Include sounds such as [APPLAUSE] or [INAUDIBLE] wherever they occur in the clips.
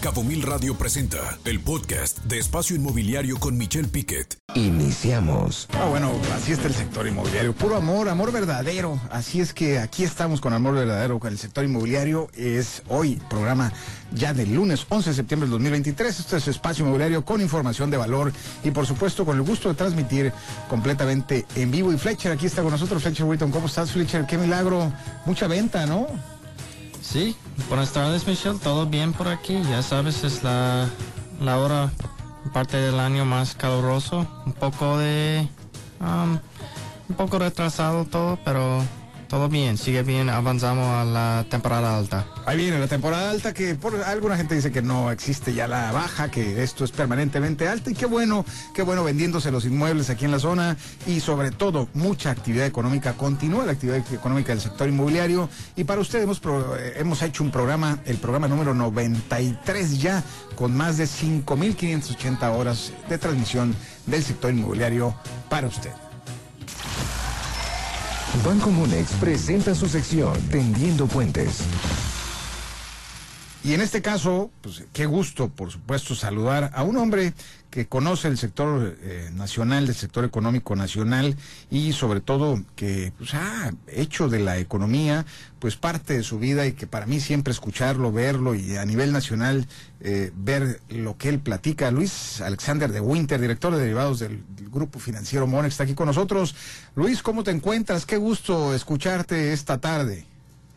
Cabo Mil Radio presenta el podcast de Espacio Inmobiliario con Michelle Piquet. Iniciamos. Ah, bueno, así está el sector inmobiliario. Puro amor, amor verdadero. Así es que aquí estamos con amor verdadero con el sector inmobiliario. Es hoy programa ya del lunes 11 de septiembre del 2023. Este es Espacio Inmobiliario con información de valor y por supuesto con el gusto de transmitir completamente en vivo. Y Fletcher aquí está con nosotros. Fletcher Witton, ¿cómo estás Fletcher? Qué milagro. Mucha venta, ¿no? Sí, buenas tardes Michelle, todo bien por aquí, ya sabes, es la, la hora, parte del año más caluroso, un poco de, um, un poco retrasado todo, pero todo bien, sigue bien, avanzamos a la temporada alta. Ahí viene la temporada alta que por alguna gente dice que no existe ya la baja, que esto es permanentemente alta y qué bueno, qué bueno vendiéndose los inmuebles aquí en la zona y sobre todo mucha actividad económica, continúa la actividad económica del sector inmobiliario y para ustedes hemos, eh, hemos hecho un programa, el programa número 93 ya, con más de 5.580 horas de transmisión del sector inmobiliario para usted. Banco Monex presenta su sección Tendiendo Puentes. Y en este caso, pues qué gusto, por supuesto, saludar a un hombre que conoce el sector eh, nacional, del sector económico nacional y sobre todo que pues, ha hecho de la economía pues parte de su vida y que para mí siempre escucharlo, verlo y a nivel nacional eh, ver lo que él platica. Luis Alexander de Winter, director de derivados del, Grupo Financiero Monex, está aquí con nosotros. Luis, ¿cómo te encuentras? Qué gusto escucharte esta tarde.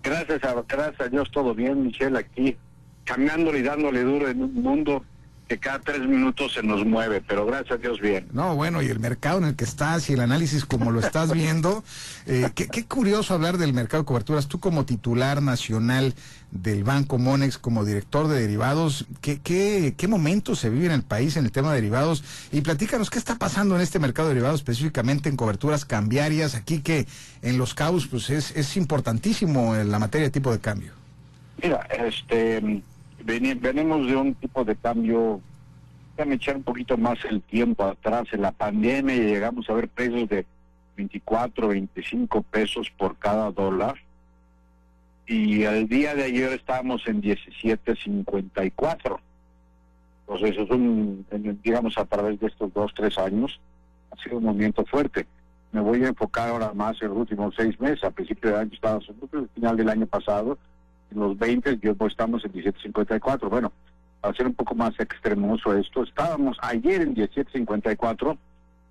Gracias a, gracias a Dios, todo bien, Michelle, aquí caminando y dándole duro en un mundo que cada tres minutos se nos mueve, pero gracias a Dios bien. No, bueno, y el mercado en el que estás y el análisis como lo estás [LAUGHS] viendo, eh, qué, qué, curioso hablar del mercado de coberturas. Tú como titular nacional del Banco Monex, como director de derivados, ¿qué, qué, qué momento se vive en el país en el tema de derivados? Y platícanos, ¿qué está pasando en este mercado de derivados, específicamente en coberturas cambiarias? Aquí que en los CAUS pues es, es importantísimo en la materia de tipo de cambio. Mira, este venimos de un tipo de cambio, echar un poquito más el tiempo atrás, en la pandemia llegamos a ver precios de 24, 25 pesos por cada dólar y el día de ayer estábamos en 17.54. Entonces es un, digamos, a través de estos dos, tres años, ha sido un movimiento fuerte. Me voy a enfocar ahora más en los últimos seis meses. A principio de año estábamos, al final del año pasado, los 20, yo pues estamos en 17.54. Bueno, para ser un poco más extremoso esto, estábamos ayer en 17.54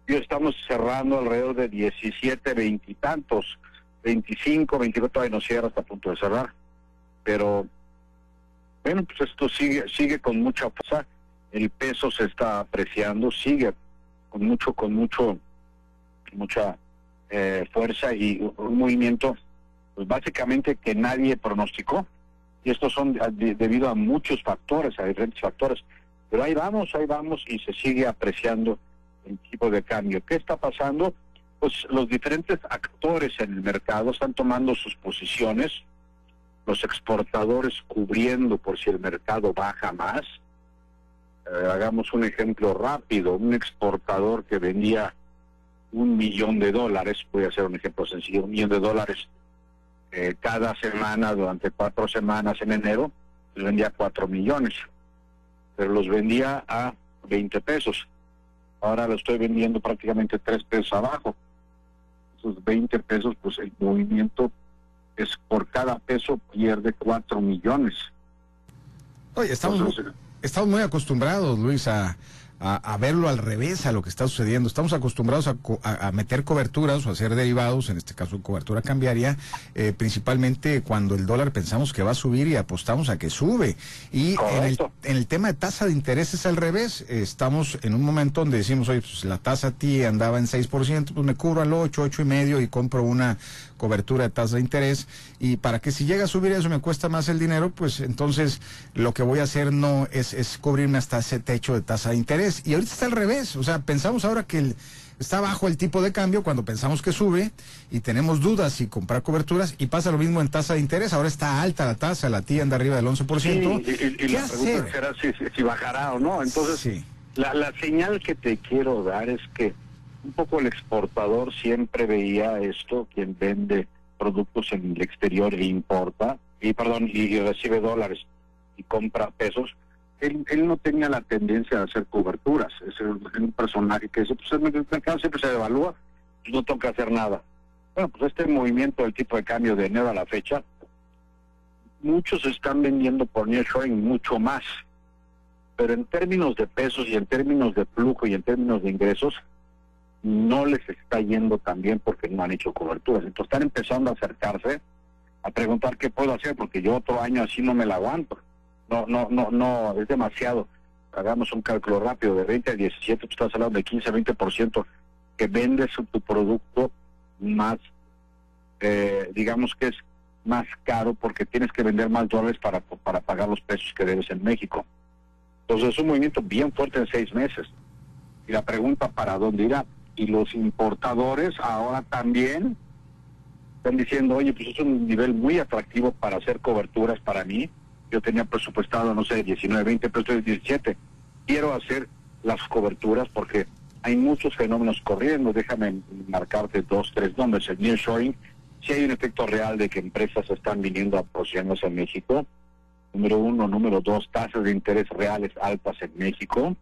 y estamos cerrando alrededor de 17, 20 y tantos, 25, 24, todavía no cierra hasta a punto de cerrar. Pero, bueno, pues esto sigue, sigue con mucha fuerza, el peso se está apreciando, sigue con mucho, con mucho, mucha eh, fuerza y un movimiento pues básicamente que nadie pronosticó. Y estos son de, debido a muchos factores, a diferentes factores. Pero ahí vamos, ahí vamos y se sigue apreciando el tipo de cambio. ¿Qué está pasando? Pues los diferentes actores en el mercado están tomando sus posiciones, los exportadores cubriendo por si el mercado baja más. Eh, hagamos un ejemplo rápido, un exportador que vendía un millón de dólares, voy a hacer un ejemplo sencillo, un millón de dólares eh, cada semana durante cuatro semanas en enero, les vendía cuatro millones, pero los vendía a 20 pesos. Ahora lo estoy vendiendo prácticamente tres pesos abajo. Esos 20 pesos, pues el movimiento es por cada peso pierde cuatro millones. Oye, estamos, Entonces, estamos muy acostumbrados, Luis, a, a, a, verlo al revés a lo que está sucediendo. Estamos acostumbrados a, a, a, meter coberturas o a hacer derivados, en este caso cobertura cambiaria, eh, principalmente cuando el dólar pensamos que va a subir y apostamos a que sube. Y en el, en el, tema de tasa de interés es al revés. estamos en un momento donde decimos, oye, pues la tasa a ti andaba en 6%, pues me cubro al 8, 8 y medio y compro una cobertura de tasa de interés y para que si llega a subir eso me cuesta más el dinero, pues entonces lo que voy a hacer no es, es cubrirme hasta ese techo de tasa de interés. Y ahorita está al revés, o sea, pensamos ahora que el, está bajo el tipo de cambio cuando pensamos que sube y tenemos dudas si comprar coberturas y pasa lo mismo en tasa de interés, ahora está alta la tasa, la tía anda arriba del 11%. Sí, y, y, y la pregunta será si, si, bajará o no, entonces sí. la, la señal que te quiero dar es que un poco el exportador siempre veía esto, quien vende productos en el exterior e importa, y perdón, y, recibe dólares y compra pesos, él, él no tenía la tendencia a hacer coberturas. Es un personaje que dice, pues el mercado siempre se devalúa, pues no toca hacer nada. Bueno, pues este movimiento del tipo de cambio de enero a la fecha, muchos están vendiendo por nearshoring mucho más. Pero en términos de pesos y en términos de flujo y en términos de ingresos, no les está yendo tan bien porque no han hecho coberturas. Entonces están empezando a acercarse a preguntar qué puedo hacer porque yo otro año así no me la aguanto. No, no, no, no, es demasiado. Hagamos un cálculo rápido, de 20 a 17, tú estás hablando de 15 a 20% que vendes tu producto más, eh, digamos que es más caro porque tienes que vender más dólares para, para pagar los pesos que debes en México. Entonces es un movimiento bien fuerte en seis meses. Y la pregunta, ¿para dónde irá? Y los importadores ahora también están diciendo, oye, pues es un nivel muy atractivo para hacer coberturas para mí. Yo tenía presupuestado, no sé, 19, 20, pero estoy 17. Quiero hacer las coberturas porque hay muchos fenómenos corriendo. Déjame marcarte dos, tres nombres. El nearshoring, si hay un efecto real de que empresas están viniendo a posicionarse en México. Número uno, número dos, tasas de interés reales altas en México.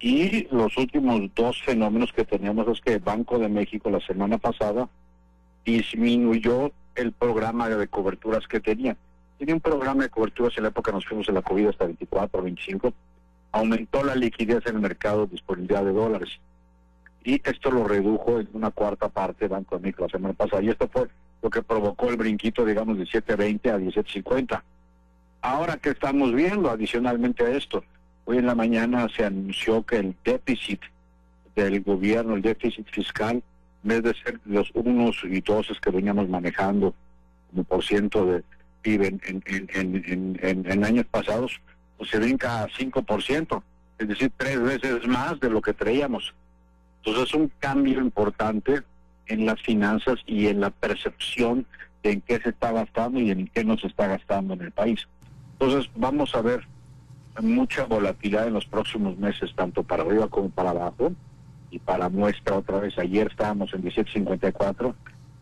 Y los últimos dos fenómenos que teníamos es que el Banco de México la semana pasada disminuyó el programa de coberturas que tenía. Tenía un programa de coberturas en la época nos fuimos en la COVID hasta 24, 25, aumentó la liquidez en el mercado, disponibilidad de dólares. Y esto lo redujo en una cuarta parte Banco de México la semana pasada. Y esto fue lo que provocó el brinquito, digamos, de 7.20 a 17.50. Ahora que estamos viendo, adicionalmente a esto, hoy en la mañana se anunció que el déficit del gobierno, el déficit fiscal, en vez de ser los unos y doces que veníamos manejando como por ciento de PIB en años pasados, pues se brinca a 5%, es decir, tres veces más de lo que traíamos. Entonces es un cambio importante en las finanzas y en la percepción de en qué se está gastando y en qué no se está gastando en el país. Entonces vamos a ver mucha volatilidad en los próximos meses, tanto para arriba como para abajo. Y para muestra otra vez, ayer estábamos en 17.54,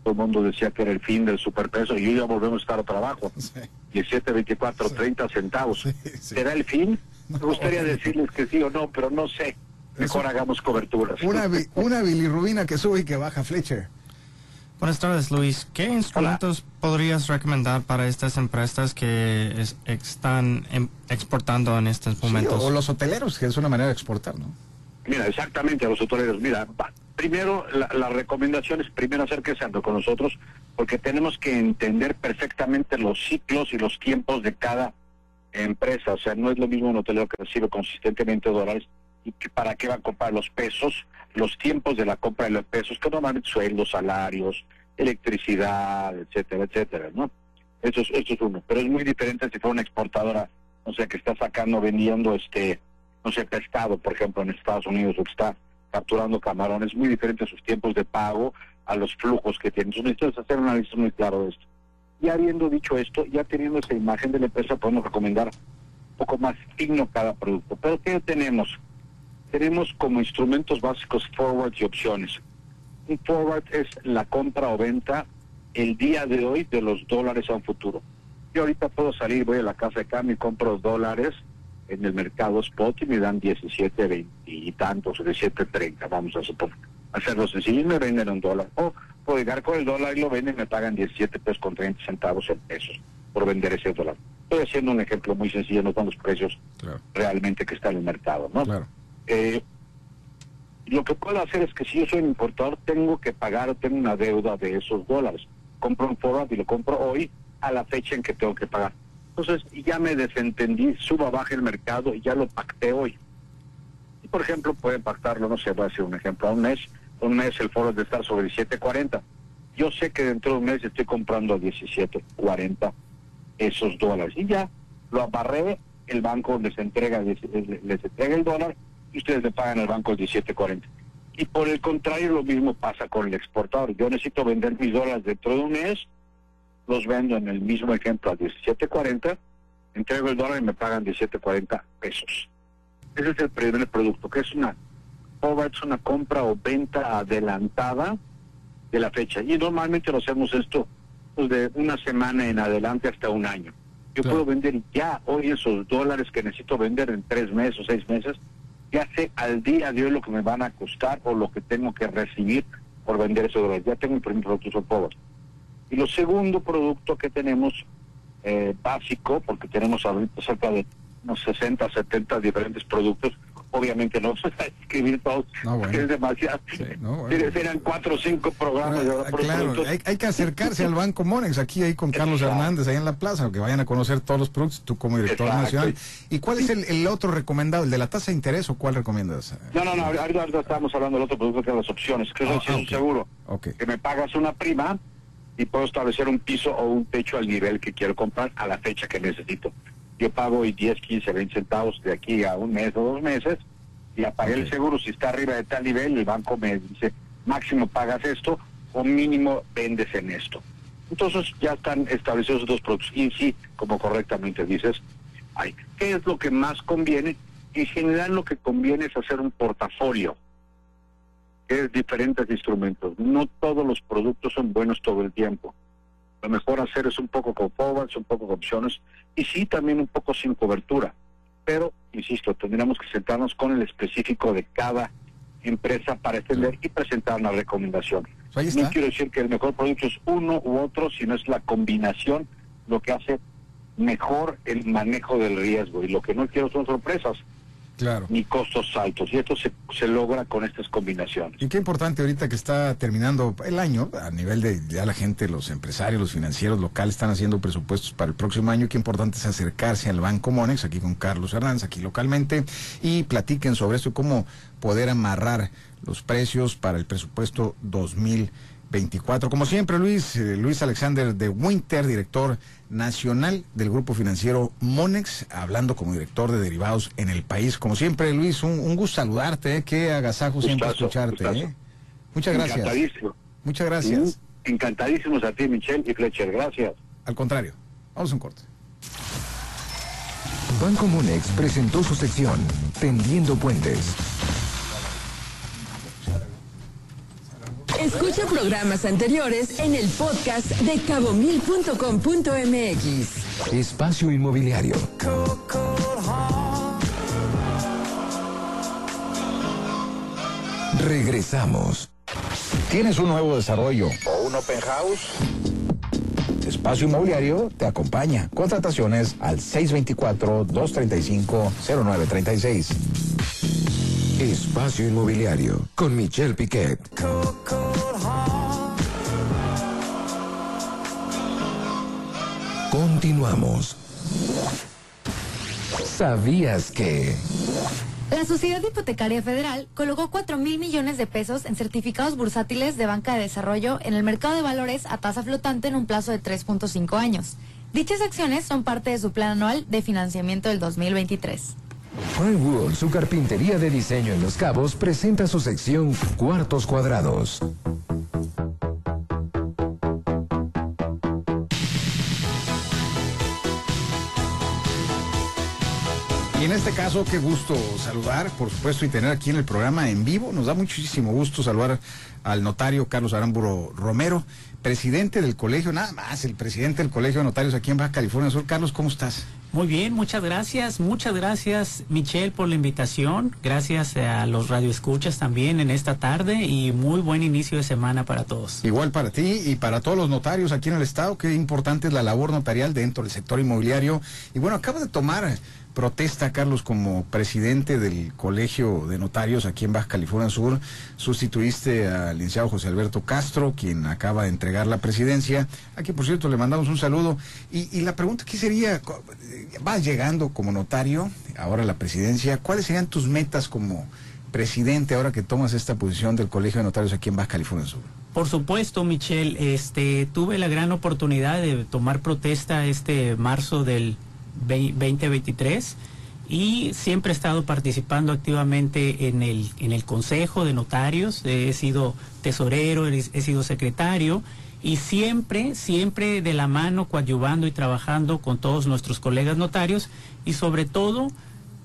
todo el mundo decía que era el fin del superpeso y hoy ya volvemos a estar otra abajo. [LAUGHS] 17.24, 30 centavos. ¿Será el fin? [LAUGHS] Me gustaría decirles que sí o no, pero no sé. Mejor hagamos coberturas. Una, una bilirrubina que sube y que baja, Fletcher. Buenas tardes, Luis. ¿Qué instrumentos podrías recomendar para estas empresas que están em, exportando en estos momentos? o los hoteleros, que es una manera de exportar, ¿no? Mira, exactamente a los hoteleros. Mira, primero la, la, recomendación es primero acérquese con nosotros porque tenemos que entender perfectamente los ciclos y los tiempos de cada empresa. O sea, no es lo mismo un hotelero que recibe consistentemente dólares y que para qué va a comprar los pesos, los tiempos de la compra de los pesos, que normalmente sueldos, salarios, electricidad, etcétera, etcétera, ¿no? Eso es, eso es uno. Pero es muy diferente si fuera una exportadora, o sea, que está sacando, vendiendo, este, no sé, pescado, por ejemplo, en Estados Unidos, o que está capturando camarones, muy diferente sus tiempos de pago a los flujos que tienen. Entonces hacer un análisis muy claro de esto. Y habiendo dicho esto, ya teniendo esa imagen de la empresa, podemos recomendar un poco más fino cada producto. Pero ¿qué tenemos? Tenemos como instrumentos básicos forwards y opciones. Un forward es la compra o venta el día de hoy de los dólares a un futuro. Yo ahorita puedo salir, voy a la casa de cambio y compro dólares en el mercado spot y me dan 17, 20 y tantos, 17, 30, vamos a suponer. Hacerlo sencillo y me venden un dólar. O puedo llegar con el dólar y lo venden y me pagan 17 pesos con 30 centavos en pesos por vender ese dólar. Estoy haciendo un ejemplo muy sencillo, no con los precios realmente que está en el mercado, ¿no? Claro. Eh, lo que puedo hacer es que si yo soy un importador, tengo que pagar, tengo una deuda de esos dólares. Compro un forward y lo compro hoy a la fecha en que tengo que pagar. Entonces ya me desentendí, suba, baja el mercado y ya lo pacté hoy. Y por ejemplo, puede pactarlo, no sé, voy a decir un ejemplo, a un mes, un mes el foro de estar sobre 17.40. Yo sé que dentro de un mes estoy comprando a 17.40 esos dólares. Y ya lo abarré, el banco les entrega, les entrega el dólar y ustedes le pagan al banco el 17.40. Y por el contrario, lo mismo pasa con el exportador. Yo necesito vender mis dólares dentro de un mes los vendo en el mismo ejemplo a 17.40, entrego el dólar y me pagan 17.40 pesos. Ese es el primer producto, que es una es una compra o venta adelantada de la fecha. Y normalmente lo hacemos esto pues, de una semana en adelante hasta un año. Yo puedo vender ya hoy esos dólares que necesito vender en tres meses o seis meses, ya sé al día de hoy lo que me van a costar o lo que tengo que recibir por vender esos dólares. Ya tengo mi primer producto sobre. Y lo segundo producto que tenemos eh, básico, porque tenemos ahorita cerca de unos 60, 70 diferentes productos, obviamente no [LAUGHS] se a escribir todos, es demasiado. Eran cuatro o cinco programas. Ah, claro, hay, que acercarse al Banco Monex, aquí ahí con Carlos Hernández, ahí en la plaza, que vayan a conocer todos los productos, tú como director nacional. ¿Y cuál es el, otro recomendado, el de la tasa de interés o cuál recomiendas? No, no, no, ahorita, estábamos hablando del otro producto que son las opciones, que es un ah, seguro. Que me pagas una prima y puedo establecer un piso o un techo al nivel que quiero comprar a la fecha que necesito yo pago 10, 15, 20 centavos de aquí a un mes o dos meses y apagué el seguro. Si está arriba de tal nivel, el banco me dice, máximo pagas esto o mínimo vendes en esto. Entonces ya están establecidos dos productos. Y sí, como correctamente dices, hay. ¿qué es lo que más conviene? En general lo que conviene es hacer un portafolio, que es diferentes instrumentos. No todos los productos son buenos todo el tiempo. Lo mejor hacer es un poco con forwards, un poco con opciones y sí también un poco sin cobertura. Pero, insisto, tendríamos que sentarnos con el específico de cada empresa para extender y presentar una recomendación. No quiero decir que el mejor producto es uno u otro, sino es la combinación lo que hace mejor el manejo del riesgo. Y lo que no quiero son sorpresas claro. ni costos altos. Y esto se, se logra con estas combinaciones. Y qué importante ahorita que está terminando el año, a nivel de ya la gente, los empresarios, los financieros locales están haciendo presupuestos para el próximo año. Qué importante es acercarse al Banco Monex, aquí con Carlos Hernández, aquí localmente, y platiquen sobre esto y cómo poder amarrar los precios para el presupuesto 2024. Como siempre, Luis, eh, Luis Alexander de Winter, director nacional del grupo financiero Monex, hablando como director de derivados en el país. Como siempre, Luis, un, gusto saludarte, ¿eh? qué agasajo siempre escucharte. ¿eh? Muchas gracias. Encantadísimo. Muchas gracias. Encantadísimos a ti, Michelle y Fletcher. Gracias. Al contrario, vamos a un corte. Banco Monex presentó su sección Tendiendo Puentes Escucha programas anteriores en el podcast de cabomil.com.mx. Espacio Inmobiliario. Regresamos. ¿Tienes un nuevo desarrollo o un open house? Espacio Inmobiliario te acompaña. Contrataciones al 624-235-0936. Espacio Inmobiliario con Michelle Piquet. Continuamos. ¿Sabías que... La Sociedad Hipotecaria Federal colocó 4 mil millones de pesos en certificados bursátiles de banca de desarrollo en el mercado de valores a tasa flotante en un plazo de 3.5 años. Dichas acciones son parte de su plan anual de financiamiento del 2023. Pinewood, su carpintería de diseño en Los Cabos, presenta su sección Cuartos Cuadrados. En este caso, qué gusto saludar, por supuesto, y tener aquí en el programa en vivo. Nos da muchísimo gusto saludar al notario Carlos Aramburo Romero, presidente del colegio, nada más, el presidente del colegio de notarios aquí en Baja California Sur. Carlos, ¿cómo estás? Muy bien, muchas gracias. Muchas gracias, Michelle, por la invitación. Gracias a los radioescuchas también en esta tarde y muy buen inicio de semana para todos. Igual para ti y para todos los notarios aquí en el Estado. Qué importante es la labor notarial dentro del sector inmobiliario. Y bueno, acaba de tomar protesta, Carlos, como presidente del Colegio de Notarios aquí en Baja California Sur. Sustituiste al licenciado José Alberto Castro, quien acaba de entregar la presidencia. Aquí, por cierto, le mandamos un saludo. Y, la pregunta aquí sería, vas llegando como notario, ahora la presidencia, ¿cuáles serían tus metas como presidente ahora que tomas esta posición del Colegio de Notarios aquí en Baja California Sur? Por supuesto, Michelle, este, tuve la gran oportunidad de tomar protesta este marzo del 2023 y siempre he estado participando activamente en el, en el Consejo de Notarios, he sido tesorero, he, sido secretario y siempre, siempre de la mano coadyuvando y trabajando con todos nuestros colegas notarios y sobre todo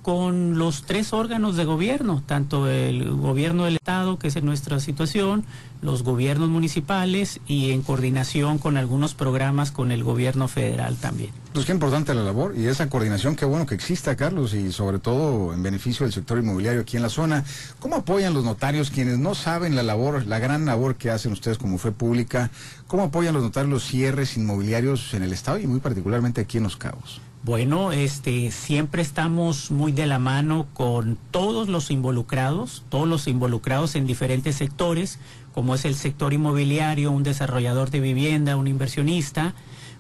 con los tres órganos de gobierno, tanto el gobierno del Estado, que es en nuestra situación, los gobiernos municipales y en coordinación con algunos programas con el gobierno federal también. Pues qué importante la labor y esa coordinación, qué bueno que exista, Carlos, y sobre todo en beneficio del sector inmobiliario aquí en la zona. ¿Cómo apoyan los notarios quienes no saben la labor, la gran labor que hacen ustedes como fe pública? ¿Cómo apoyan los notarios los cierres inmobiliarios en el Estado y muy particularmente aquí en Los Cabos? Bueno, este, siempre estamos muy de la mano con todos los involucrados, todos los involucrados en diferentes sectores, como es el sector inmobiliario, un desarrollador de vivienda, un inversionista,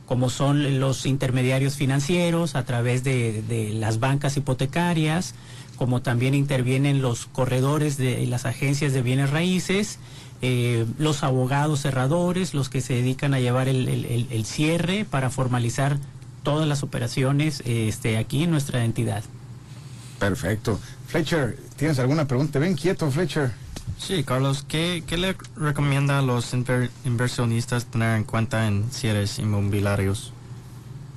como son los intermediarios financieros a través de, las bancas hipotecarias, como también intervienen los corredores de las agencias de bienes raíces, eh, los abogados cerradores, los que se dedican a llevar el, cierre para formalizar todas las operaciones este, aquí en nuestra entidad. Perfecto. Fletcher, ¿tienes alguna pregunta? Ven quieto, Fletcher. Sí, Carlos, ¿qué, le recomienda a los inversionistas tener en cuenta en cierres inmobiliarios?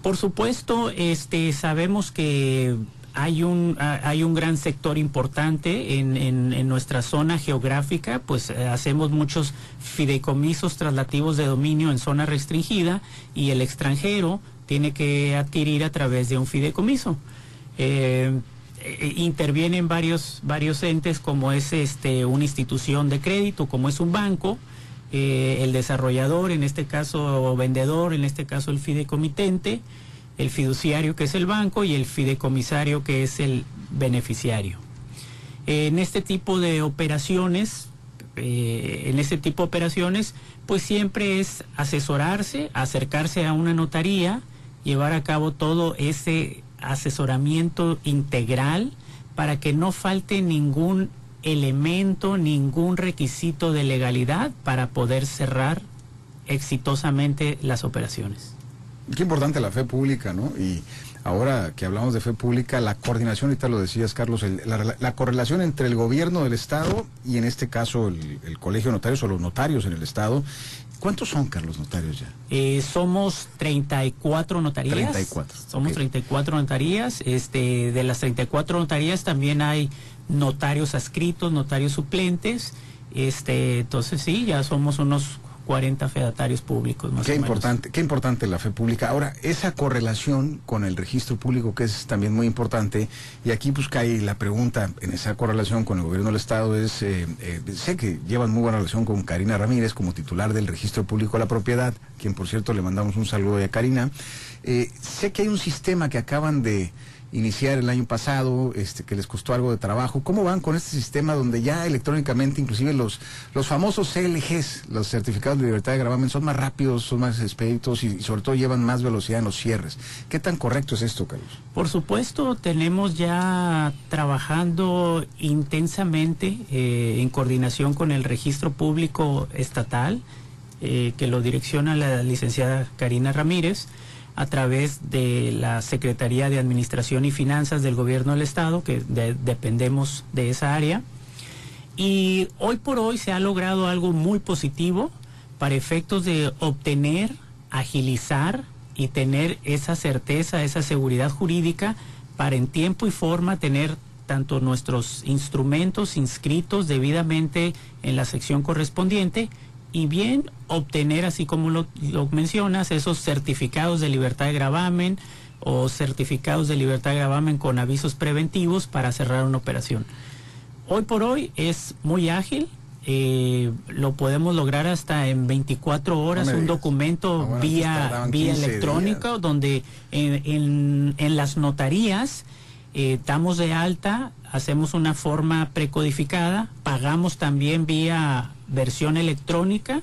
Por supuesto, este, sabemos que hay un, hay un gran sector importante en, en, nuestra zona geográfica, pues eh, hacemos muchos fideicomisos traslativos de dominio en zona restringida y el extranjero tiene que adquirir a través de un fideicomiso. Eh, eh, intervienen varios, varios entes como es este, una institución de crédito, como es un banco, eh, el desarrollador, en este caso vendedor, en este caso el fideicomitente, el fiduciario que es el banco y el fideicomisario que es el beneficiario. en este tipo de operaciones, eh, en este tipo de operaciones, pues siempre es asesorarse, acercarse a una notaría, llevar a cabo todo ese asesoramiento integral para que no falte ningún elemento, ningún requisito de legalidad para poder cerrar exitosamente las operaciones. Qué importante la fe pública, ¿no? Y ahora que hablamos de fe pública, la coordinación, ahorita lo decías, Carlos, la, correlación entre el gobierno del Estado y en este caso el, el Colegio de Notarios o los notarios en el Estado ¿Cuántos son, Carlos, notarios ya? Eh, somos 34 notarías. 34. Somos 34 notarías. Este, de las 34 notarías también hay notarios adscritos, notarios suplentes. Este, entonces sí, ya somos unos 40 fedatarios públicos. Más qué importante, qué importante la fe pública. Ahora, esa correlación con el registro público que es también muy importante, y aquí pues cae la pregunta en esa correlación con el gobierno del Estado es, eh, eh, sé que llevan muy buena relación con Karina Ramírez como titular del registro público de la propiedad, quien por cierto le mandamos un saludo a Karina. Eh, sé que hay un sistema que acaban de iniciar el año pasado, este, que les costó algo de trabajo. ¿Cómo van con este sistema donde ya electrónicamente, inclusive los, los famosos CLGs, los certificados de libertad de gravamen, son más rápidos, son más expeditos y, sobre todo llevan más velocidad en los cierres? ¿Qué tan correcto es esto, Carlos? Por supuesto, tenemos ya trabajando intensamente eh, en coordinación con el registro público estatal, eh, que lo direcciona la licenciada Karina Ramírez a través de la Secretaría de Administración y Finanzas del Gobierno del Estado, que dependemos de esa área. Y hoy por hoy se ha logrado algo muy positivo para efectos de obtener, agilizar y tener esa certeza, esa seguridad jurídica para en tiempo y forma tener tanto nuestros instrumentos inscritos debidamente en la sección correspondiente y bien obtener, así como lo, mencionas, esos certificados de libertad de gravamen o certificados de libertad de gravamen con avisos preventivos para cerrar una operación. Hoy por hoy es muy ágil, eh, lo podemos lograr hasta en 24 horas, un documento ah, vía, vía electrónica, donde en, en, las notarías eh, damos de alta, hacemos una forma precodificada, pagamos también vía versión electrónica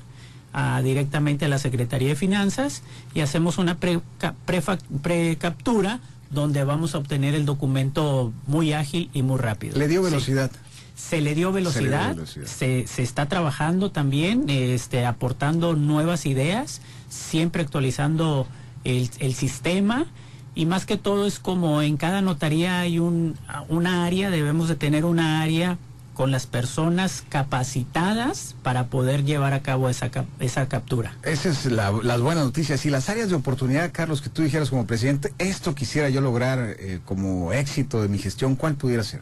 directamente a la Secretaría de Finanzas y hacemos una precaptura donde vamos a obtener el documento muy ágil y muy rápido. ¿Le dio velocidad? Se le dio velocidad, se, se, está trabajando también, este, aportando nuevas ideas, siempre actualizando el, el sistema y más que todo es como en cada notaría hay un, una área, debemos de tener una área con las personas capacitadas para poder llevar a cabo esa, esa captura. Esa es la, las buenas noticias. Y las áreas de oportunidad, Carlos, que tú dijeras como presidente, esto quisiera yo lograr eh, como éxito de mi gestión, ¿cuál pudiera ser?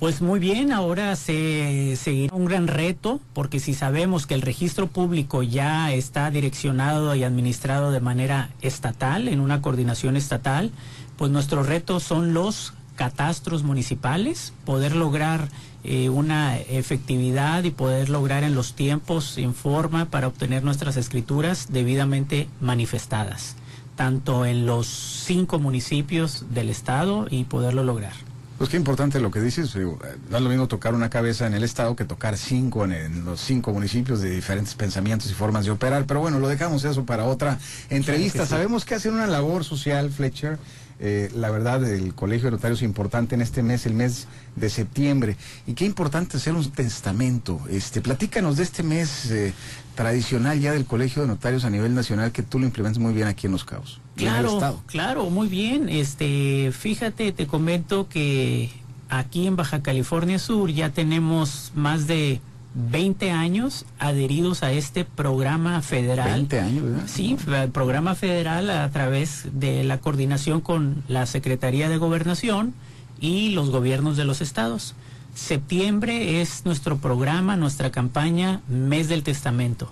Pues muy bien, ahora se seguirá un gran reto, porque si sabemos que el registro público ya está direccionado y administrado de manera estatal, en una coordinación estatal, pues nuestros retos son los catastros municipales, poder lograr eh, una efectividad y poder lograr en los tiempos en forma para obtener nuestras escrituras debidamente manifestadas, tanto en los cinco municipios del estado y poderlo lograr. Pues qué importante lo que dices. No es lo mismo tocar una cabeza en el Estado que tocar cinco en, los cinco municipios de diferentes pensamientos y formas de operar. Pero bueno, lo dejamos eso para otra entrevista. Sabemos que hacen una labor social, Fletcher. Eh, la verdad, el Colegio de Notarios es importante en este mes, el mes de septiembre. Y qué importante hacer un testamento. Este, platícanos de este mes eh, tradicional ya del Colegio de Notarios a nivel nacional que tú lo implementas muy bien aquí en Los Cabos. Claro, claro, muy bien. Este, fíjate, te comento que aquí en Baja California Sur ya tenemos más de 20 años adheridos a este programa federal. 20 años, ¿verdad? Sí, el programa federal a través de la coordinación con la Secretaría de Gobernación y los gobiernos de los estados. Septiembre es nuestro programa, nuestra campaña Mes del Testamento.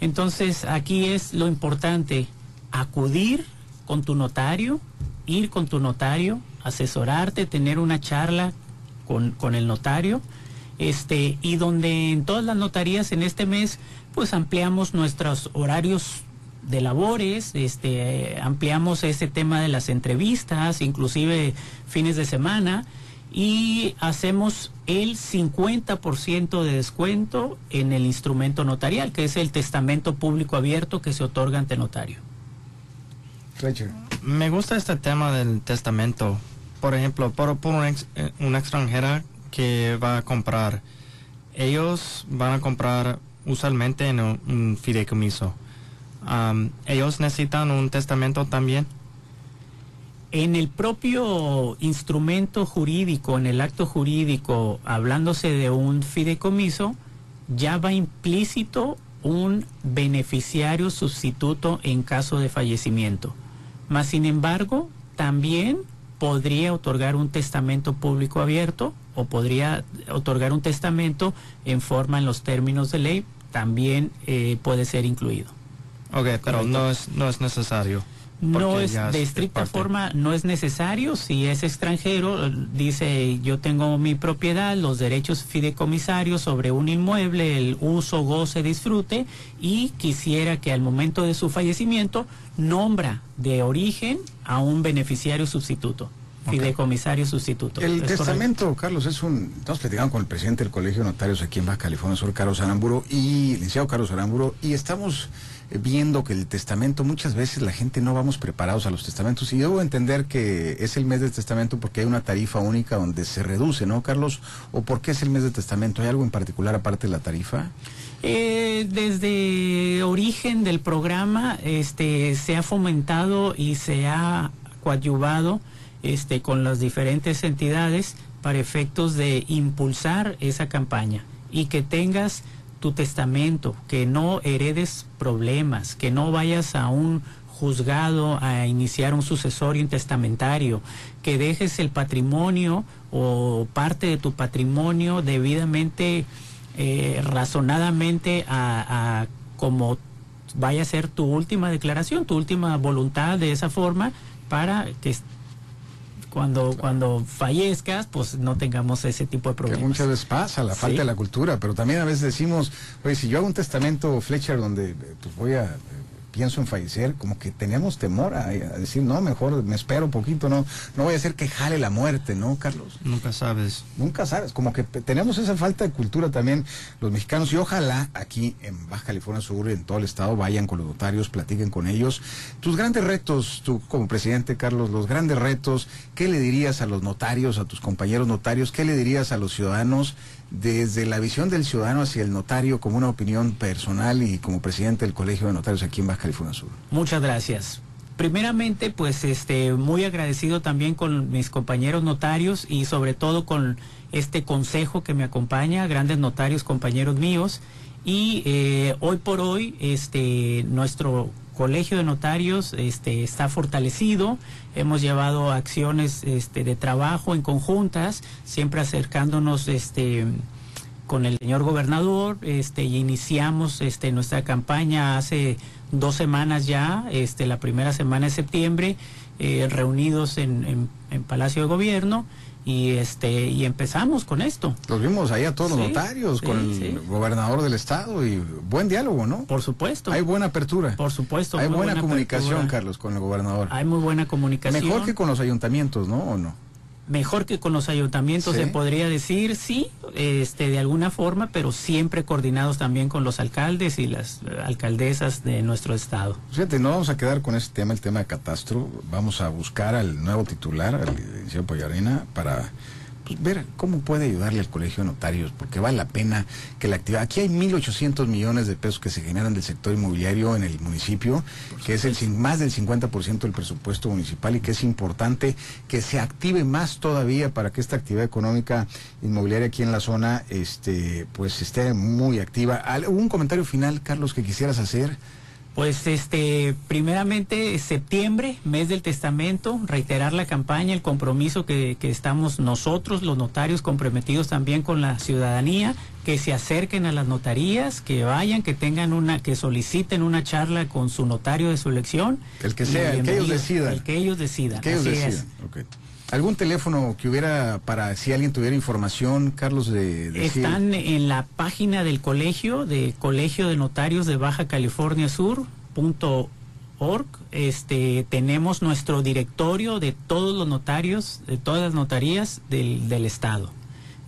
Entonces, aquí es lo importante, acudir con tu notario, ir con tu notario, asesorarte, tener una charla con, con el notario este, y donde en todas las notarías en este mes, pues ampliamos nuestros horarios de labores, este, ampliamos ese tema de las entrevistas, inclusive fines de semana, y hacemos el 50% de descuento en el instrumento notarial, que es el testamento público abierto que se otorga ante notario. Me gusta este tema del testamento. Por ejemplo, por, por eh, una extranjera que va a comprar, ellos van a comprar usualmente en un, fideicomiso. ¿Ellos necesitan un testamento también? En el propio instrumento jurídico, en el acto jurídico, hablándose de un fideicomiso, ya va implícito un beneficiario sustituto en caso de fallecimiento. Mas, sin embargo, también podría otorgar un testamento público abierto o podría otorgar un testamento en forma en los términos de ley, también eh, puede ser incluido. Ok, pero no es, no es necesario. No es, de estricta forma, no es necesario. Si es extranjero, dice yo tengo mi propiedad, los derechos fideicomisarios sobre un inmueble, el uso, goce, disfrute, y quisiera que al momento de su fallecimiento nombra de origen a un beneficiario sustituto. Fideicomisario sustituto. El testamento, Carlos, es un. Estamos platicando con el presidente del Colegio de Notarios aquí en Baja California Sur, Carlos Aramburo, y licenciado Carlos Aramburo, y estamos viendo que el testamento, muchas veces la gente no vamos preparados a los testamentos y debo entender que es el mes del testamento porque hay una tarifa única donde se reduce, ¿no, Carlos? ¿O por qué es el mes del testamento? ¿Hay algo en particular aparte de la tarifa? Eh, desde origen del programa este, se ha fomentado y se ha coadyuvado este, con las diferentes entidades para efectos de impulsar esa campaña y que tengas tu testamento, que no heredes problemas, que no vayas a un juzgado a iniciar un sucesorio intestamentario, que dejes el patrimonio o parte de tu patrimonio debidamente, eh, razonadamente a, a como vaya a ser tu última declaración, tu última voluntad de esa forma para que cuando, cuando fallezcas, pues no tengamos ese tipo de problemas. Que muchas veces pasa, la falta de la cultura, pero también a veces decimos, oye, si yo hago un testamento Fletcher donde pues voy a pienso en fallecer, como que tenemos temor a, decir, no, mejor me espero un poquito, no, no voy a hacer que jale la muerte, ¿no, Carlos? Nunca sabes. Nunca sabes, como que tenemos esa falta de cultura también los mexicanos y ojalá aquí en Baja California Sur, en todo el estado, vayan con los notarios, platiquen con ellos. Tus grandes retos, tú como presidente, Carlos, los grandes retos, ¿qué le dirías a los notarios, a tus compañeros notarios, qué le dirías a los ciudadanos? Desde la visión del ciudadano hacia el notario como una opinión personal y como presidente del Colegio de Notarios aquí en Baja California Sur. Muchas gracias. Primeramente, pues este muy agradecido también con mis compañeros notarios y sobre todo con este consejo que me acompaña, grandes notarios, compañeros míos. Y eh, hoy por hoy, este nuestro colegio de notarios este, está fortalecido. Hemos llevado acciones este, de trabajo en conjuntas, siempre acercándonos este, con el señor gobernador este, y iniciamos este, nuestra campaña hace dos semanas ya, este, la primera semana de septiembre, eh, reunidos en, en Palacio de Gobierno y este y empezamos con esto. Los vimos ahí a todos los notarios, con el gobernador del estado y buen diálogo, ¿no? Por supuesto. Hay buena apertura. Por supuesto. Hay buena, comunicación, Carlos, con el gobernador. Hay muy buena comunicación. Mejor que con los ayuntamientos, ¿no? ¿O no? Mejor que con los ayuntamientos se podría decir sí este de alguna forma pero siempre coordinados también con los alcaldes y las alcaldesas de nuestro estado. Fíjate no vamos a quedar con ese tema el tema de catastro. Vamos a buscar al nuevo titular al licenciado Pollarena para pues, ver cómo puede ayudarle al colegio de notarios, porque vale la pena que la actividad. Aquí hay 1.800 millones de pesos que se generan del sector inmobiliario en el municipio, que es el más del 50% del presupuesto municipal y que es importante que se active más todavía para que esta actividad económica inmobiliaria aquí en la zona este, pues esté muy activa. ¿Algún comentario final, Carlos, que quisieras hacer? Pues este, primeramente septiembre, mes del testamento, reiterar la campaña, el compromiso que, que, estamos nosotros, los notarios, comprometidos también con la ciudadanía, que se acerquen a las notarías, que vayan, que tengan una, que soliciten una charla con su notario de su elección. El que sea, el que ellos decidan. El que ellos decidan. que ellos decidan. ¿Algún teléfono que hubiera para si alguien tuviera información, Carlos? De, Están en la página del colegio, de Colegio de Notarios de Baja California Sur, Este, tenemos nuestro directorio de todos los notarios, de todas las notarías del, del Estado.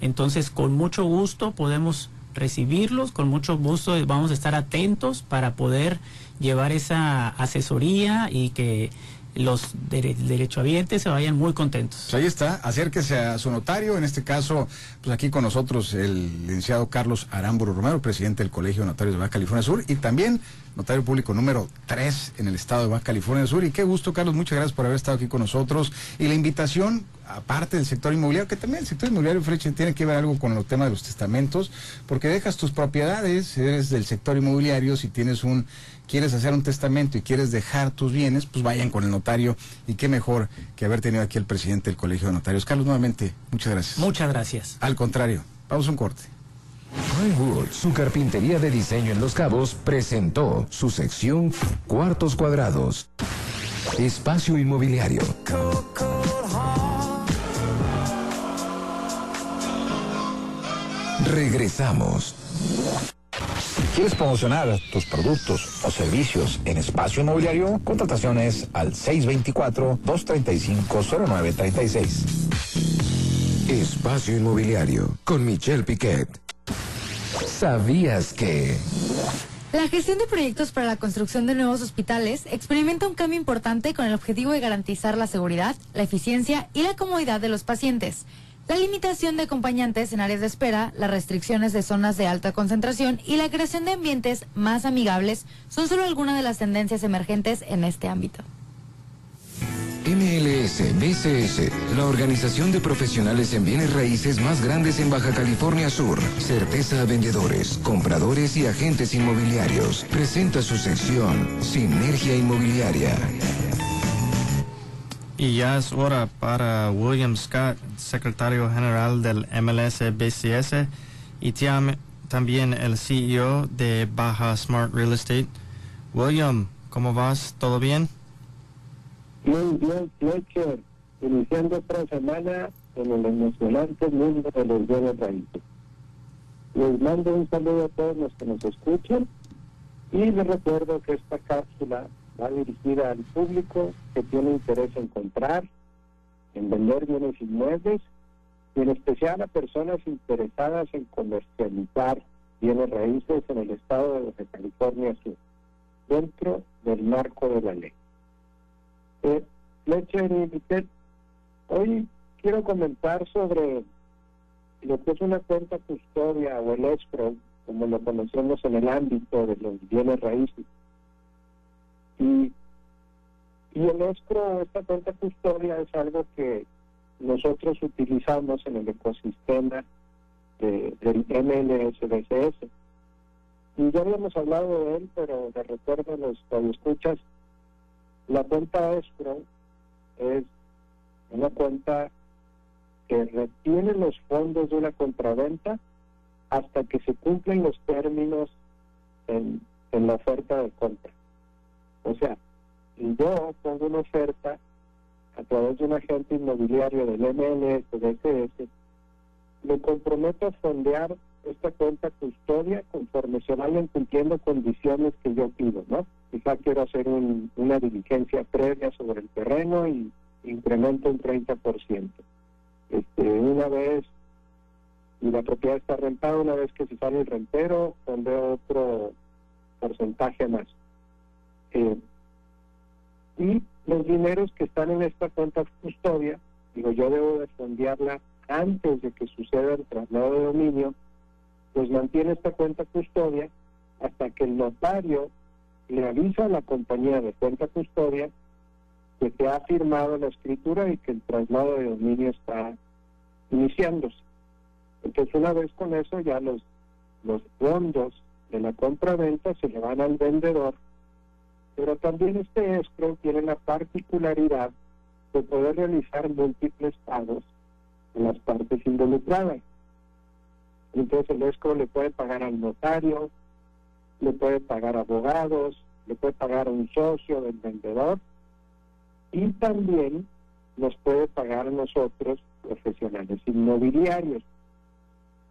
Entonces, con mucho gusto podemos recibirlos, con mucho gusto vamos a estar atentos para poder llevar esa asesoría y que los derechohabientes se vayan muy contentos. Pues ahí está, acérquese a su notario, en este caso, pues aquí con nosotros el licenciado Carlos Aramburu Romero, presidente del Colegio de Notarios de Baja California Sur, y también notario público número 3 en el estado de Baja California Sur. Y qué gusto, Carlos, muchas gracias por haber estado aquí con nosotros. Y la invitación, aparte del sector inmobiliario, que también el sector inmobiliario, Freche, tiene que ver algo con el tema de los testamentos, porque dejas tus propiedades, eres del sector inmobiliario, si tienes un quieres hacer un testamento y quieres dejar tus bienes, pues vayan con el notario. Y qué mejor que haber tenido aquí al presidente del Colegio de Notarios. Carlos, nuevamente, muchas gracias. Muchas gracias. Al contrario, vamos a un corte. Su carpintería de diseño en Los Cabos, presentó su sección Cuartos Cuadrados. Espacio Inmobiliario. Regresamos. ¿Quieres promocionar tus productos o servicios en espacio inmobiliario? Contrataciones al 624-235-0936. Espacio Inmobiliario con Michelle Piquet. ¿Sabías que... La gestión de proyectos para la construcción de nuevos hospitales experimenta un cambio importante con el objetivo de garantizar la seguridad, la eficiencia y la comodidad de los pacientes. La limitación de acompañantes en áreas de espera, las restricciones de zonas de alta concentración y la creación de ambientes más amigables son solo algunas de las tendencias emergentes en este ámbito. MLS BCS, la organización de profesionales en bienes raíces más grandes en Baja California Sur. Certeza a vendedores, compradores y agentes inmobiliarios. Presenta su sección Sinergia Inmobiliaria. Y ya es hora para William Scott, secretario general del MLS BCS y también el CEO de Baja Smart Real Estate. William, ¿cómo vas? ¿Todo bien? Muy bien, Fletcher. Iniciando otra semana en el emocionante mundo de los bienes raíces. Les mando un saludo a todos los que nos escuchan y les recuerdo que esta cápsula va dirigida al público que tiene interés en comprar, en vender bienes inmuebles y en especial a personas interesadas en comercializar bienes raíces en el estado de California Sur, dentro del marco de la ley. Eh, Fletcher y hoy quiero comentar sobre lo que es una cuenta custodia o el escrow, como lo conocemos en el ámbito de los bienes raíces. Y, y el escro, esta cuenta custodia, es algo que nosotros utilizamos en el ecosistema de, del MLSBCS. y ya habíamos hablado de él, pero de recuerdo cuando escuchas, la cuenta escrow es una cuenta que retiene los fondos de una compraventa hasta que se cumplen los términos en, en la oferta de compra. O sea, yo pongo una oferta a través de un agente inmobiliario del MLS, de SS, me comprometo a fondear esta cuenta custodia conforme se vayan cumpliendo condiciones que yo pido, ¿no? Quizá quiero hacer una diligencia previa sobre el terreno y incremento un 30%. Este, una vez, y la propiedad está rentada, una vez que se sale el rentero, fondeo otro porcentaje más. Eh, y los dineros que están en esta cuenta custodia, digo, yo debo de fondearla antes de que suceda el traslado de dominio, pues mantiene esta cuenta custodia hasta que el notario le avisa a la compañía de cuenta custodia que se ha firmado la escritura y que el traslado de dominio está iniciándose. Entonces, una vez con eso, ya los, los fondos de la compra-venta se le van al vendedor, pero también este escrow tiene la particularidad de poder realizar múltiples pagos en las partes involucradas. Entonces el escrow le puede pagar al notario, le puede pagar a abogados, le puede pagar a un socio del vendedor y también nos puede pagar a nosotros profesionales inmobiliarios.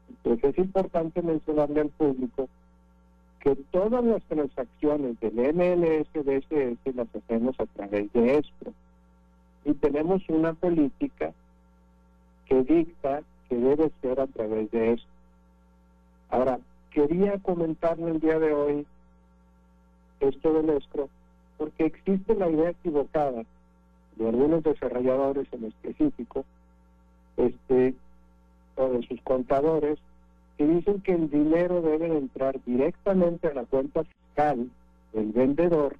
Entonces es importante mencionarle al público que todas las transacciones del MLS DSS las hacemos a través de esto y tenemos una política que dicta que debe ser a través de esto. Ahora, quería comentarle el día de hoy esto del escro, porque existe la idea equivocada de algunos desarrolladores en específico, este, o de sus contadores, que dicen que el dinero debe entrar directamente a la cuenta fiscal del vendedor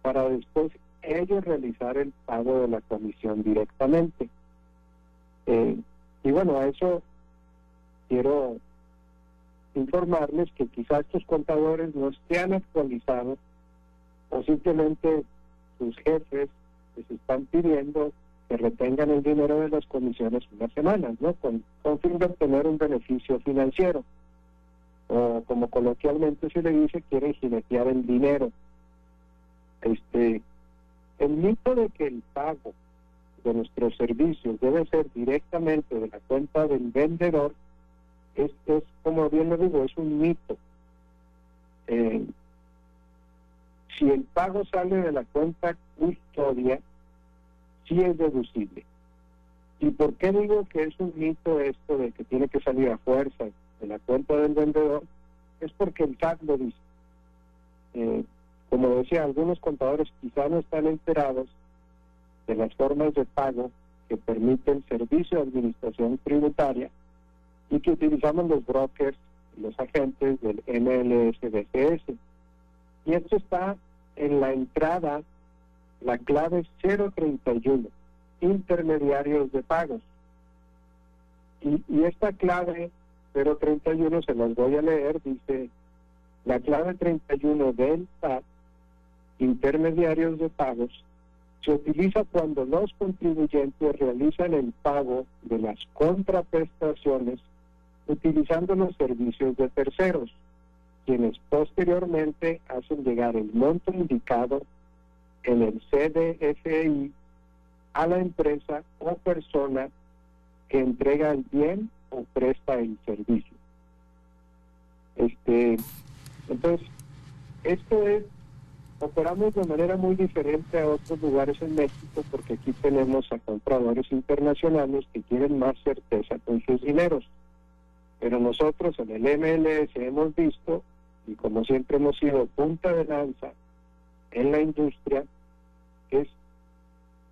para después ellos realizar el pago de la comisión directamente. Eh, y bueno, a eso quiero informarles que quizás estos contadores no estén actualizados o simplemente sus jefes les están pidiendo que retengan el dinero de las comisiones unas semanas, ¿no? Con, con fin de obtener un beneficio financiero. O como coloquialmente se le dice, quieren jinetear el dinero. Este, el mito de que el pago de nuestros servicios debe ser directamente de la cuenta del vendedor es, es como bien lo digo, es un mito. Eh, si el pago sale de la cuenta custodia, sí es deducible. ¿Y por qué digo que es un mito esto de que tiene que salir a fuerza de la cuenta del vendedor? Es porque el SAT lo dice. Eh, como decía, algunos contadores quizá no están enterados de las formas de pago que permite el Servicio de Administración Tributaria y que utilizamos los brokers, los agentes del MLSDCS. Y esto está en la entrada, la clave 031, intermediarios de pagos. Y, esta clave 031 se las voy a leer, dice la clave 31 del SAT, intermediarios de pagos, se utiliza cuando los contribuyentes realizan el pago de las contraprestaciones utilizando los servicios de terceros, quienes posteriormente hacen llegar el monto indicado en el CDFI a la empresa o persona que entrega el bien o presta el servicio. Este, entonces, esto es, operamos de manera muy diferente a otros lugares en México porque aquí tenemos a compradores internacionales que quieren más certeza con sus dineros. Pero nosotros en el MLS hemos visto, y como siempre hemos sido punta de lanza en la industria, es,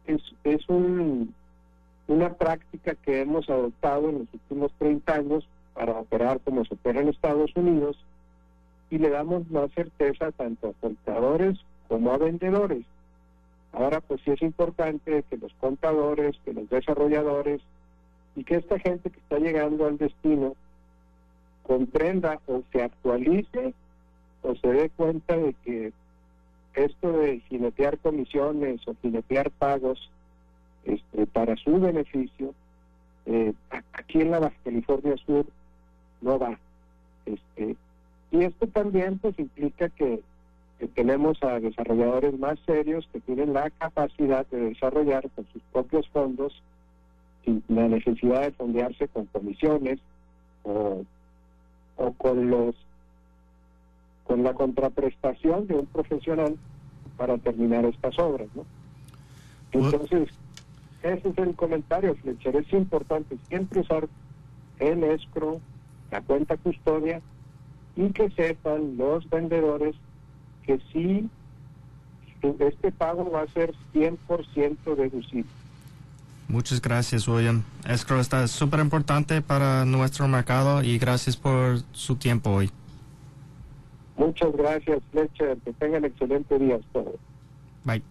es, es un, una práctica que hemos adoptado en los últimos 30 años para operar como se opera en Estados Unidos y le damos más certeza tanto a compradores como a vendedores. Ahora pues sí es importante que los contadores, que los desarrolladores y que esta gente que está llegando al destino comprenda o se actualice o se dé cuenta de que esto de jinetear comisiones o jinetear pagos este, para su beneficio, eh, aquí en la Baja California Sur no va. Este, y esto también pues implica que, tenemos a desarrolladores más serios que tienen la capacidad de desarrollar con sus propios fondos sin la necesidad de fondearse con comisiones o, o con los con la contraprestación de un profesional para terminar estas obras, ¿no? Entonces, ese es el comentario, Fletcher. Es importante siempre usar el escro, la cuenta custodia y que sepan los vendedores que sí, este pago va a ser 100% deducible. Muchas gracias, William. Escrow está súper importante para nuestro mercado y gracias por su tiempo hoy. Muchas gracias, Fletcher. Que tengan excelente día todos. Bye.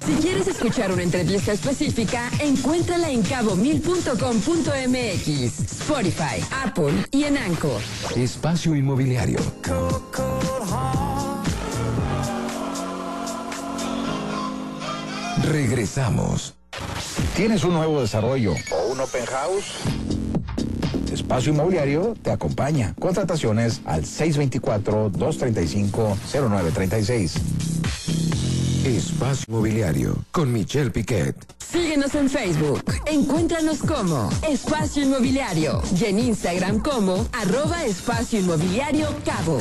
Si quieres escuchar una entrevista específica, encuéntrala en cabo1000.com.mx, Spotify, Apple y en Anchor. Espacio Inmobiliario. Regresamos. ¿Tienes un nuevo desarrollo o un open house? Espacio Inmobiliario te acompaña. Contrataciones al 624-235-0936. Espacio Inmobiliario con Michelle Piquet. Síguenos en Facebook. Encuéntranos como Espacio Inmobiliario y en Instagram como arroba Espacio Inmobiliario Cabo.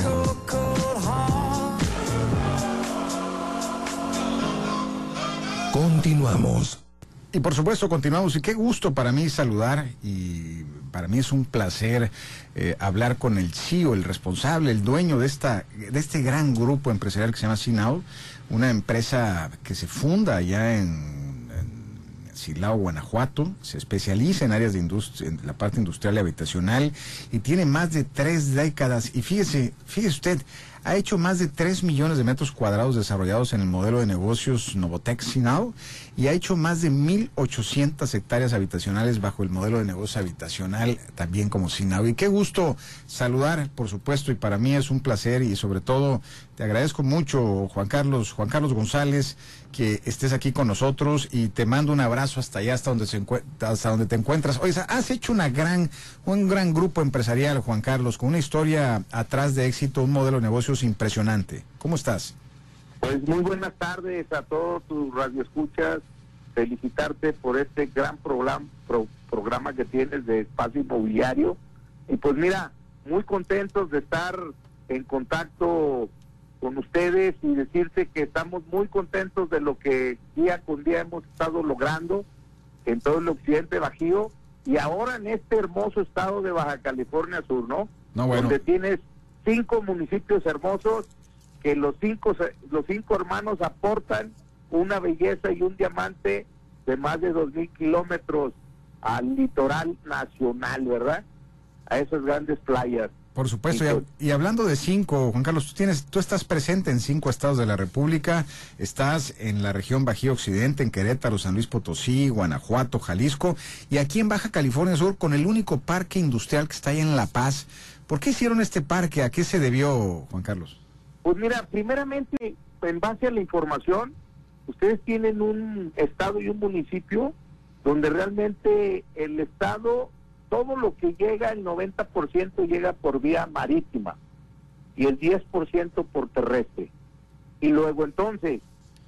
Continuamos. Y por supuesto continuamos. Y qué gusto para mí saludar y para mí es un placer eh, hablar con el CEO, el responsable, el dueño de esta de este gran grupo empresarial que se llama Sinao una empresa que se funda allá en Silao, Guanajuato, se especializa en áreas de industria, en la parte industrial y habitacional y tiene más de tres décadas. Y fíjese, fíjese usted, ha hecho más de 3 millones de metros cuadrados desarrollados en el modelo de negocios Novotec Sinao y ha hecho más de 1.800 hectáreas habitacionales bajo el modelo de negocio habitacional también como Sinao. Y qué gusto saludar, por supuesto, y para mí es un placer y sobre todo te agradezco mucho, Juan Carlos, Juan Carlos González, que estés aquí con nosotros y te mando un abrazo hasta allá, hasta donde, se hasta donde te encuentras. Oye, has hecho una gran, un gran grupo empresarial, Juan Carlos, con una historia atrás de éxito, un modelo de negocios impresionante. ¿Cómo estás? Pues muy buenas tardes a todos tus radioescuchas. Felicitarte por este gran programa, programa que tienes de espacio inmobiliario. Y pues mira, muy contentos de estar en contacto con ustedes y decirte que estamos muy contentos de lo que día con día hemos estado logrando en todo el occidente bajío y ahora en este hermoso estado de Baja California Sur, ¿no? No, bueno. Donde tienes cinco municipios hermosos que los cinco los cinco hermanos aportan una belleza y un diamante de más de dos mil kilómetros al litoral nacional, ¿verdad? A esas grandes playas. Por supuesto, y, hablando de cinco, Juan Carlos, tú tienes, tú estás presente en cinco estados de la República, estás en la región Bajío Occidente, en Querétaro, San Luis Potosí, Guanajuato, Jalisco, y aquí en Baja California Sur, con el único parque industrial que está ahí en La Paz. ¿Por qué hicieron este parque? ¿A qué se debió, Juan Carlos? Pues mira, primeramente, en base a la información, ustedes tienen un estado y un municipio donde realmente el estado todo lo que llega, el 90% llega por vía marítima y el 10% por terrestre. Y luego entonces,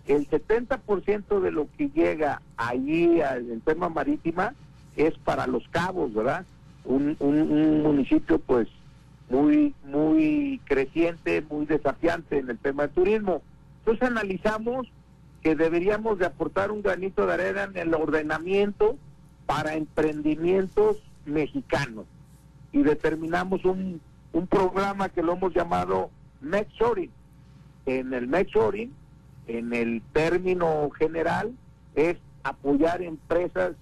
el 70% de lo que llega allí al tema marítima es para los cabos, ¿verdad? Un, un, municipio pues muy, muy creciente, muy desafiante en el tema del turismo. Entonces analizamos que deberíamos de aportar un granito de arena en el ordenamiento para emprendimientos mexicanos y determinamos un, un programa que lo hemos llamado Mexoring. En el Mexoring, en el término general, es apoyar empresas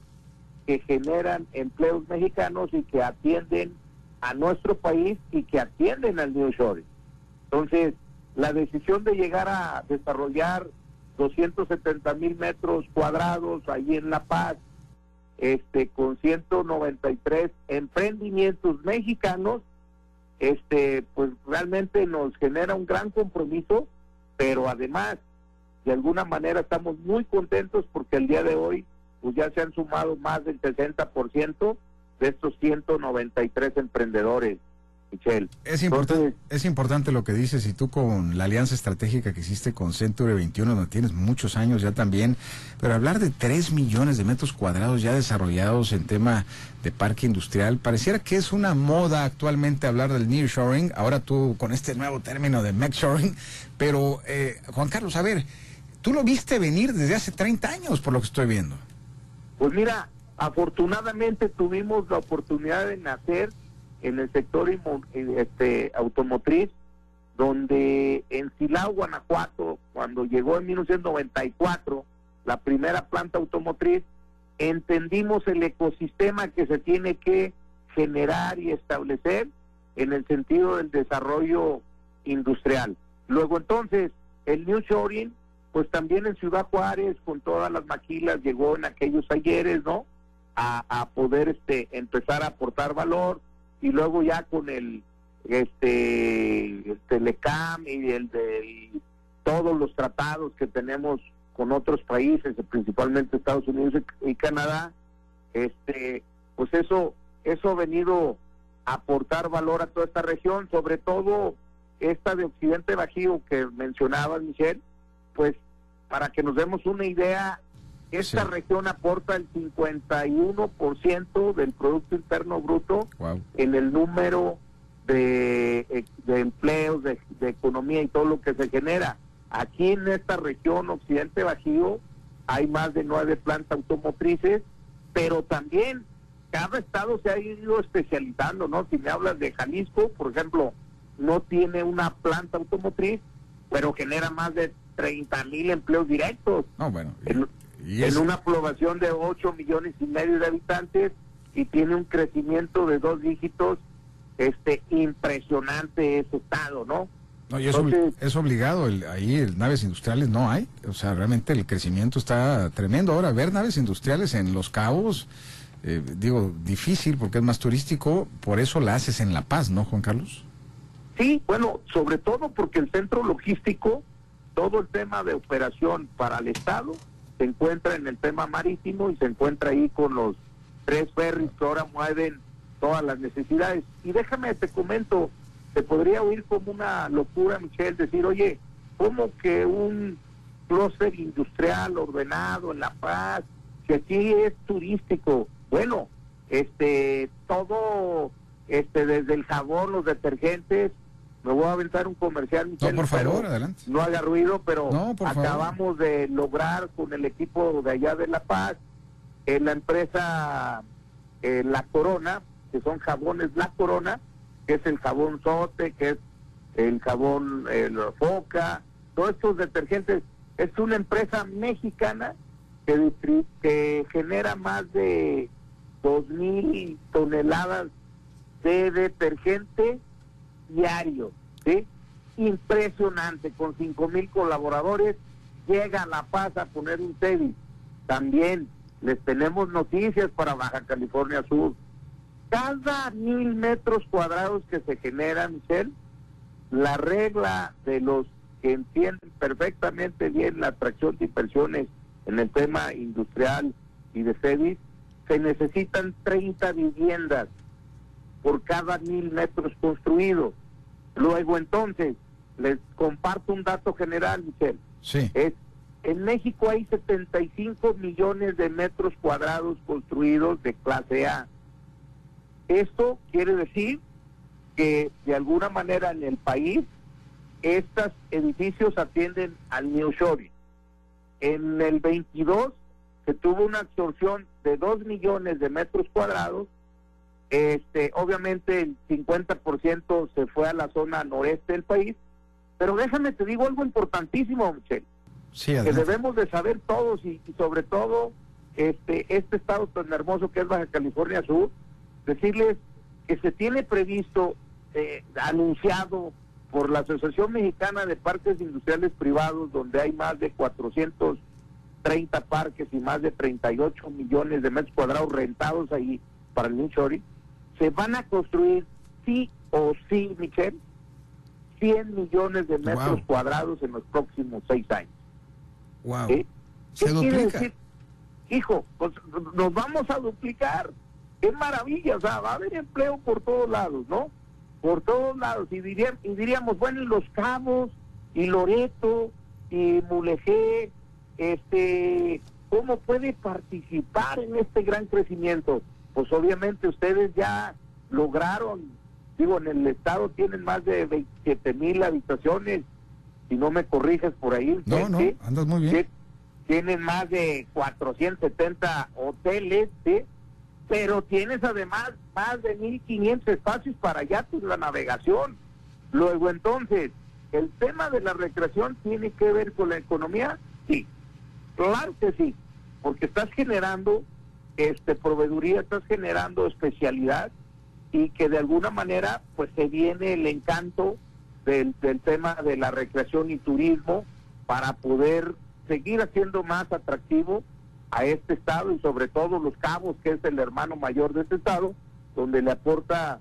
que generan empleos mexicanos y que atienden a nuestro país y que atienden al New Shoring. Entonces, la decisión de llegar a desarrollar 270 mil metros cuadrados ahí en La Paz, este, con 193 emprendimientos mexicanos este, pues realmente nos genera un gran compromiso, pero además, de alguna manera estamos muy contentos porque el día de hoy, pues ya se han sumado más del 60% de estos 193 emprendedores. Michelle. Es importante, es importante lo que dices y tú con la alianza estratégica que hiciste con Century 21, donde tienes muchos años ya también, pero hablar de 3 millones de metros cuadrados ya desarrollados en tema de parque industrial, pareciera que es una moda actualmente hablar del nearshoring, ahora tú con este nuevo término de shoring pero eh, Juan Carlos, a ver, tú lo viste venir desde hace 30 años por lo que estoy viendo. Pues mira, afortunadamente tuvimos la oportunidad de nacer en el sector este, automotriz, donde en Silao, Guanajuato, cuando llegó en 1994 la primera planta automotriz, entendimos el ecosistema que se tiene que generar y establecer en el sentido del desarrollo industrial. Luego entonces, el New Shoring, pues también en Ciudad Juárez, con todas las maquilas, llegó en aquellos ayeres, ¿no? A, a poder este, empezar a aportar valor, y luego ya con el este Telecam y el de todos los tratados que tenemos con otros países, principalmente Estados Unidos y Canadá, este pues eso eso ha venido a aportar valor a toda esta región, sobre todo esta de Occidente Bajío que mencionaba Michelle, pues para que nos demos una idea, esta región aporta el 51% del Producto Interno Bruto en el número de, eh, empleos, de, economía y todo lo que se genera. Aquí en esta región Occidente Bajío hay más de nueve plantas automotrices, pero también cada estado se ha ido especializando, ¿no? Si me hablas de Jalisco, por ejemplo, no tiene una planta automotriz, pero genera más de 30 mil empleos directos. No, bueno en una población de 8 millones y medio de habitantes y tiene un crecimiento de dos dígitos este impresionante ese estado, ¿no? No, y es, es obligado, el, ahí naves industriales no hay, o sea, realmente el crecimiento está tremendo. Ahora, ver naves industriales en Los Cabos, eh, digo, difícil porque es más turístico, por eso la haces en La Paz, ¿no, Juan Carlos? Sí, bueno, sobre todo porque el centro logístico, todo el tema de operación para el Estado se encuentra en el tema marítimo y se encuentra ahí con los tres ferries que ahora mueven todas las necesidades. Y déjame, te comento, se podría oír como una locura, Michelle, decir, oye, ¿cómo que un clúster industrial ordenado en La Paz, que aquí es turístico? Bueno, este, todo, este, desde el jabón, los detergentes, me voy a aventar un comercial, no, por favor, adelante. No haga ruido, pero acabamos de lograr con el equipo de allá de La Paz, en la empresa eh, La Corona, que son jabones La Corona, que es el jabón Sote, que es el jabón el Foca, todos estos detergentes. Es una empresa mexicana que, que genera más de dos mil toneladas de detergente diario, ¿sí? Impresionante, con cinco mil colaboradores, llega La Paz a poner un TEDI. También les tenemos noticias para Baja California Sur. Cada mil metros cuadrados que se generan, Michelle, la regla de los que entienden perfectamente bien la atracción de inversiones en el tema industrial y de CEDIS, se necesitan 30 viviendas por cada mil metros construidos. Luego entonces, les comparto un dato general, Michel. Sí. Es, en México hay 75 millones de metros cuadrados construidos de clase A. Esto quiere decir que de alguna manera en el país estos edificios atienden al New Shoring. En el 22 se tuvo una absorción de 2 millones de metros cuadrados este, obviamente el 50% se fue a la zona noreste del país, pero déjame te digo algo importantísimo, Michelle, que debemos de saber todos y, sobre todo este este estado tan hermoso que es Baja California Sur, decirles que se tiene previsto eh, anunciado por la Asociación Mexicana de Parques Industriales Privados, donde hay más de 430 parques y más de 38 millones de metros cuadrados rentados ahí para el New se van a construir, sí, o sí, Michelle, 100 millones de metros cuadrados en los próximos seis años. Wow. ¿Qué Se duplica. decir? Hijo, pues nos vamos a duplicar. Qué maravilla, o sea, va a haber empleo por todos lados, ¿no? Por todos lados. Y, dirían, y diríamos, bueno, y Los Cabos, y Loreto, y Mulegé, este, ¿cómo puede participar en este gran crecimiento? Pues obviamente ustedes ya lograron, digo, en el estado tienen más de 27 mil habitaciones, si no me corriges por ahí. No, no, andas muy bien. Sí, Tienen más de 470 hoteles, ¿sí? pero tienes además más de 1.500 espacios para ya la navegación. Luego entonces, ¿el tema de la recreación tiene que ver con la economía? Sí, claro que sí, porque estás generando este proveeduría, estás generando especialidad y que de alguna manera pues se viene el encanto del, del tema de la recreación y turismo para poder seguir haciendo más atractivo a este estado y sobre todo los cabos, que es el hermano mayor de este estado, donde le aporta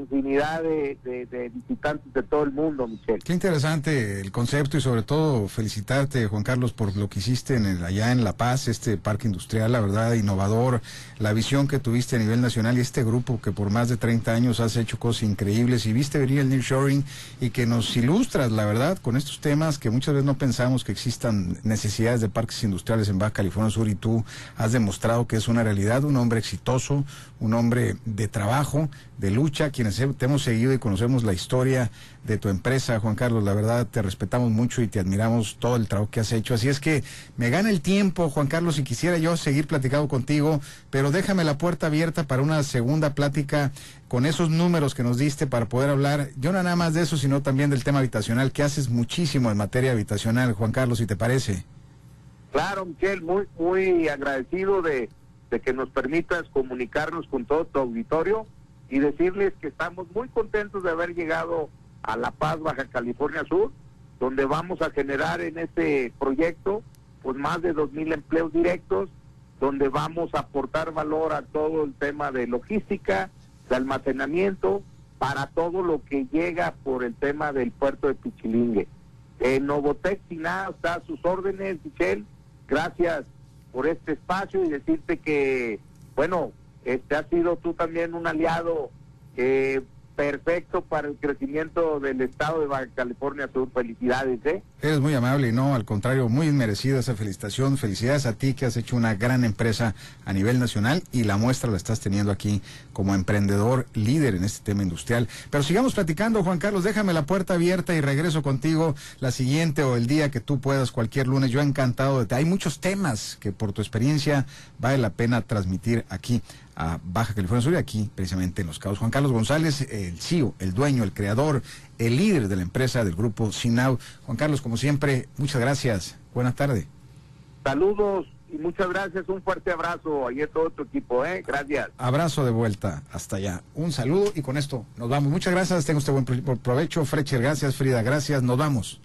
infinidad de, visitantes de todo el mundo, Michelle. Qué interesante el concepto y sobre todo felicitarte, Juan Carlos, por lo que hiciste en el- allá en La Paz, este parque industrial, la verdad, innovador, la visión que tuviste a nivel nacional y este grupo que por más de 30 años has hecho cosas increíbles y viste venir el nearshoring y que nos ilustras, la verdad, con estos temas que muchas veces no pensamos que existan necesidades de parques industriales en Baja California Sur y tú has demostrado que es una realidad, un hombre exitoso, un hombre de trabajo, de lucha, te hemos seguido y conocemos la historia de tu empresa, Juan Carlos, la verdad te respetamos mucho y te admiramos todo el trabajo que has hecho. Así es que me gana el tiempo, Juan Carlos, y quisiera yo seguir platicando contigo, pero déjame la puerta abierta para una segunda plática con esos números que nos diste para poder hablar, yo no nada más de eso, sino también del tema habitacional, que haces muchísimo en materia habitacional, Juan Carlos, si te parece. Claro, Michelle, muy, muy agradecido de, de que nos permitas comunicarnos con todo tu auditorio y decirles que estamos muy contentos de haber llegado a La Paz, Baja California Sur, donde vamos a generar en este proyecto pues más de dos mil empleos directos, donde vamos a aportar valor a todo el tema de logística, de almacenamiento, para todo lo que llega por el tema del puerto de Pichilingue. Eh, Novotec Siná está a sus órdenes, Michelle. Gracias por este espacio y decirte que, bueno, este ha sido tú también un aliado eh, perfecto para el crecimiento del estado de Baja California Sur. Felicidades, ¿eh? Eres muy amable y no, al contrario, muy merecida esa felicitación. Felicidades a ti que has hecho una gran empresa a nivel nacional y la muestra la estás teniendo aquí como emprendedor líder en este tema industrial. Pero sigamos platicando, Juan Carlos, déjame la puerta abierta y regreso contigo la siguiente o el día que tú puedas, cualquier lunes. Yo encantado de Hay muchos temas que por tu experiencia vale la pena transmitir aquí a Baja California Sur y aquí precisamente en Los Cabos. Juan Carlos González, el CEO, el dueño, el creador, el líder de la empresa del grupo Sinau. Juan Carlos, como siempre, muchas gracias. Buenas tardes. Saludos y muchas gracias. Un fuerte abrazo ahí a todo tu equipo, ¿eh? Gracias. Abrazo de vuelta hasta allá. Un saludo y con esto nos vamos. Muchas gracias. Tenga usted buen pro- provecho. Frecher, gracias. Frida, gracias. Nos vamos.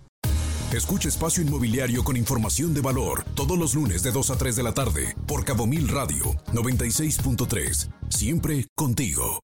Escucha Espacio Inmobiliario con información de valor todos los lunes de 2 a 3 de la tarde por Cabo Mil Radio 96.3. Siempre contigo.